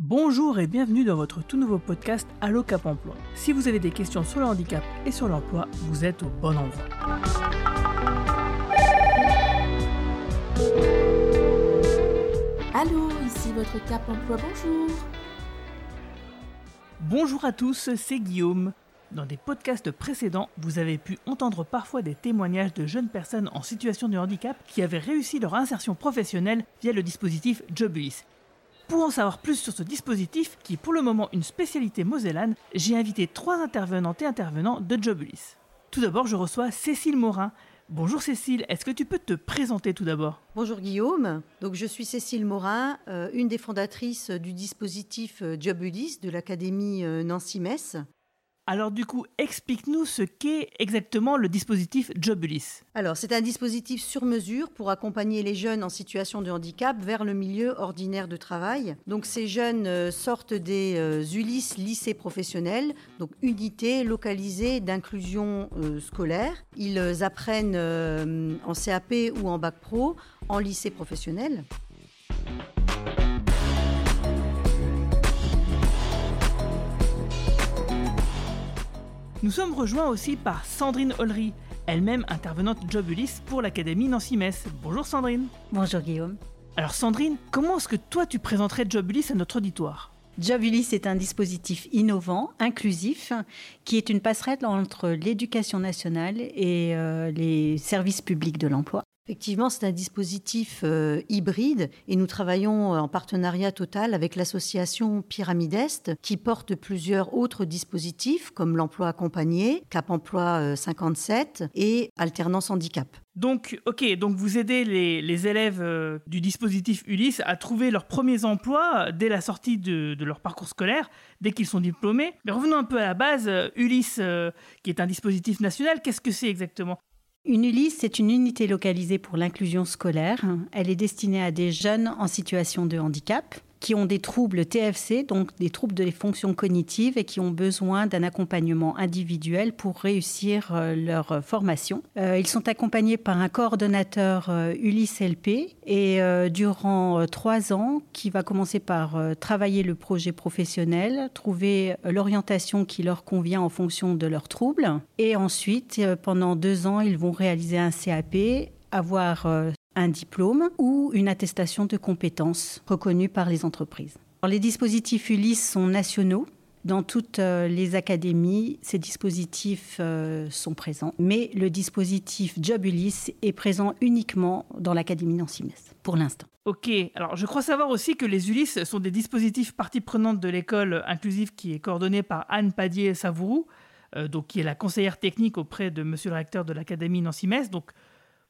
Bonjour et bienvenue dans votre tout nouveau podcast Allo Cap Emploi. Si vous avez des questions sur le handicap et sur l'emploi, vous êtes au bon endroit. Allô, ici votre Cap Emploi, bonjour. Bonjour à tous, c'est Guillaume. Dans des podcasts précédents, vous avez pu entendre parfois des témoignages de jeunes personnes en situation de handicap qui avaient réussi leur insertion professionnelle via le dispositif Jobulis. Pour en savoir plus sur ce dispositif, qui est pour le moment une spécialité mosellane, j'ai invité trois intervenantes et intervenants de Jobulis. Tout d'abord, je reçois Cécile Morin. Bonjour Cécile, est-ce que tu peux te présenter tout d'abord? Bonjour Guillaume, donc je suis Cécile Morin, euh, une des fondatrices du dispositif euh, Jobulis de l'Académie euh, Nancy-Metz. Alors du coup, explique-nous ce qu'est exactement le dispositif Jobulis. Alors, c'est un dispositif sur mesure pour accompagner les jeunes en situation de handicap vers le milieu ordinaire de travail. Donc, ces jeunes euh, sortent des euh, ULIS lycées professionnels, donc unités localisées d'inclusion euh, scolaire. Ils euh, apprennent en CAP ou en bac pro en lycée professionnel. Nous sommes rejoints aussi par Sandrine Ollery, elle-même intervenante Jobulis pour l'Académie Nancy-Metz. Bonjour Sandrine. Bonjour Guillaume. Alors Sandrine, comment est-ce que toi tu présenterais Jobulis à notre auditoire? Jobulis est un dispositif innovant, inclusif, qui est une passerelle entre l'éducation nationale et euh, les services publics de l'emploi. Effectivement, c'est un dispositif euh, hybride et nous travaillons euh, en partenariat total avec l'association Pyramide Est qui porte plusieurs autres dispositifs comme l'emploi accompagné, Cap Emploi euh, 57 et Alternance Handicap. Donc, ok, donc vous aidez les, élèves euh, du dispositif Ulysse à trouver leurs premiers emplois euh, dès la sortie de, leur parcours scolaire, dès qu'ils sont diplômés. Mais revenons un peu à la base, euh, Ulysse, euh, qui est un dispositif national, qu'est-ce que c'est exactement? Une ULIS, c'est une unité localisée pour l'inclusion scolaire. Elle est destinée à des jeunes en situation de handicap qui ont des troubles TFC, donc des troubles de les fonctions cognitives et qui ont besoin d'un accompagnement individuel pour réussir euh, leur formation. Euh, ils sont accompagnés par un coordonnateur euh, Ulysse LP et durant trois ans, qui va commencer par travailler le projet professionnel, trouver l'orientation qui leur convient en fonction de leurs troubles et ensuite, pendant deux ans, ils vont réaliser un CAP, avoir un diplôme ou une attestation de compétences reconnue par les entreprises. Les dispositifs Ulysse sont nationaux. Dans toutes euh, les académies, ces dispositifs euh, sont présents, mais le dispositif Job Ulysse est présent uniquement dans l'Académie Nancy-Metz, pour l'instant. Ok, alors je crois savoir aussi que les Ulysses sont des dispositifs partie prenante de l'école inclusive qui est coordonnée par Anne Padier-Savourou, euh, qui est la conseillère technique auprès de monsieur le recteur de l'Académie Nancy-Metz.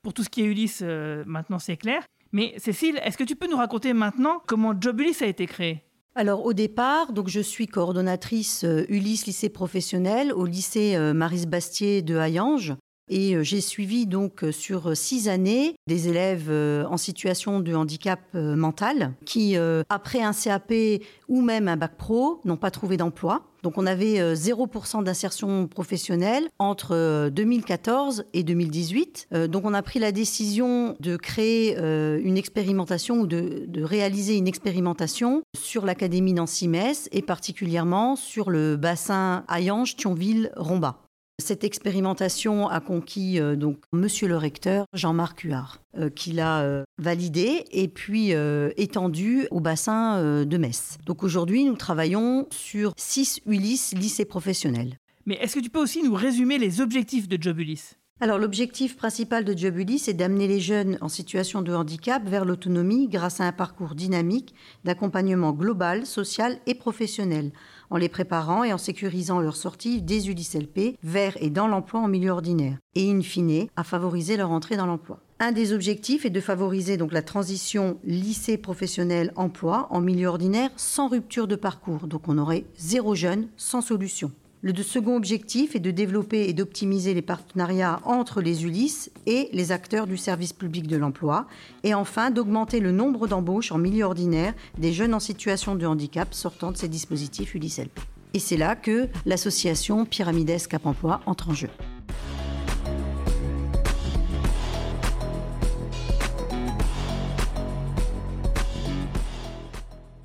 Pour tout ce qui est Ulysse, euh, maintenant c'est clair. Mais Cécile, est-ce que tu peux nous raconter maintenant comment Job Ulysse a été créé? Alors au départ, donc je suis coordonnatrice euh, Ulysse lycée professionnel au lycée euh, Maris Bastier de Hayange. Et euh, j'ai suivi donc euh, sur six années des élèves euh, en situation de handicap euh, mental qui, euh, après un CAP ou même un bac pro, n'ont pas trouvé d'emploi. Donc on avait euh, 0% d'insertion professionnelle entre euh, 2014 et 2018. Euh, Donc on a pris la décision de créer euh, une expérimentation ou de, réaliser une expérimentation sur l'Académie Nancy-Metz et particulièrement sur le bassin Hayange-Thionville-Romba. Cette expérimentation a conquis euh, donc Monsieur le recteur Jean-Marc Huard, euh, qui l'a euh, validé et puis euh, étendu au bassin de Metz. Donc aujourd'hui, nous travaillons sur 6 ULIS lycées professionnels. Mais est-ce que tu peux aussi nous résumer les objectifs de Job Ulysse? Alors l'objectif principal de Jobulis c'est d'amener les jeunes en situation de handicap vers l'autonomie grâce à un parcours dynamique d'accompagnement global, social et professionnel, en les préparant et en sécurisant leur sortie des ULIS LP vers et dans l'emploi en milieu ordinaire, et in fine à favoriser leur entrée dans l'emploi. Un des objectifs est de favoriser la transition lycée professionnel emploi en milieu ordinaire sans rupture de parcours. Donc on aurait zéro jeune sans solution. Le second objectif est de développer et d'optimiser les partenariats entre les ULIS et les acteurs du service public de l'emploi. Et enfin, d'augmenter le nombre d'embauches en milieu ordinaire des jeunes en situation de handicap sortant de ces dispositifs ULIS LP. Et c'est là que l'association Pyramides Cap Emploi entre en jeu.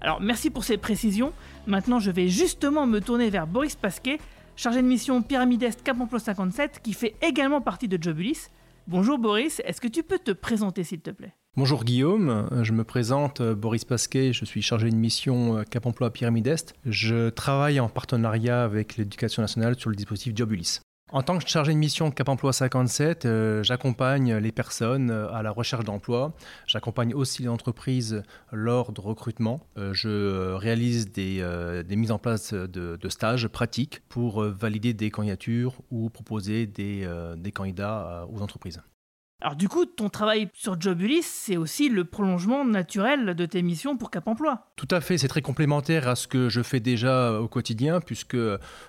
Alors merci pour ces précisions. Maintenant, je vais justement me tourner vers Boris Pasquet, chargé de mission Pyramide Est Cap Emploi 57, qui fait également partie de Jobulis. Bonjour Boris, est-ce que tu peux te présenter s'il te plaît? Bonjour Guillaume, je me présente Boris Pasquet, je suis chargé de mission Cap Emploi Pyramide Est. Je travaille en partenariat avec l'éducation nationale sur le dispositif Jobulis. En tant que chargé de mission Cap Emploi 57, euh, j'accompagne les personnes euh, à la recherche d'emploi. J'accompagne aussi les entreprises lors de recrutement. Euh, je réalise des, mises en place de, stages pratiques pour valider des candidatures ou proposer des candidats aux entreprises. Alors du coup, ton travail sur Jobulis, c'est aussi le prolongement naturel de tes missions pour Cap Emploi. Tout à fait, c'est très complémentaire à ce que je fais déjà au quotidien, puisque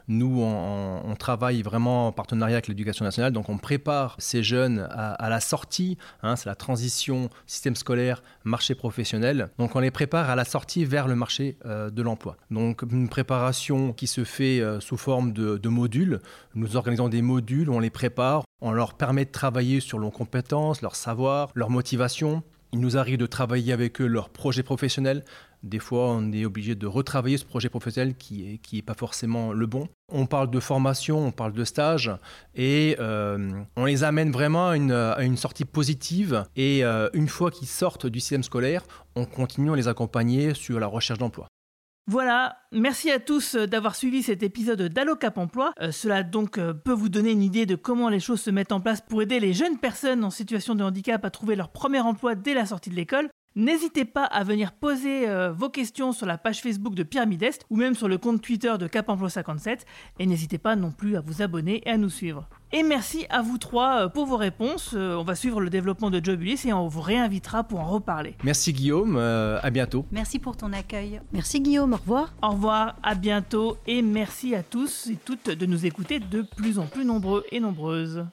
nous, on, travaille vraiment en partenariat avec l'éducation nationale, donc on prépare ces jeunes à, la sortie, hein, c'est la transition système scolaire, marché professionnel, donc on les prépare à la sortie vers le marché euh, de l'emploi. Donc une préparation qui se fait euh, sous forme de, de modules, nous organisons des modules, on les prépare, on leur permet de travailler sur leurs compétences, leur savoir, leur motivation. Il nous arrive de travailler avec eux leur projet professionnel. Des fois, on est obligé de retravailler ce projet professionnel qui n'est qui pas forcément le bon. On parle de formation, on parle de stage, et euh, on les amène vraiment à une, sortie positive. Et euh, une fois qu'ils sortent du système scolaire, on continue à les accompagner sur la recherche d'emploi. Voilà, merci à tous euh, d'avoir suivi cet épisode d'Allo Cap Emploi. Euh, cela donc euh, peut vous donner une idée de comment les choses se mettent en place pour aider les jeunes personnes en situation de handicap à trouver leur premier emploi dès la sortie de l'école. N'hésitez pas à venir poser vos questions sur la page Facebook de Pyramide Est ou même sur le compte Twitter de Cap Emploi 57 et n'hésitez pas non plus à vous abonner et à nous suivre. Et merci à vous trois euh, pour vos réponses. Euh, on va suivre le développement de Jobulis et on vous réinvitera pour en reparler. Merci Guillaume, euh, à bientôt. Merci pour ton accueil. Merci Guillaume, au revoir. Au revoir, à bientôt et merci à tous et toutes de nous écouter de plus en plus nombreux et nombreuses.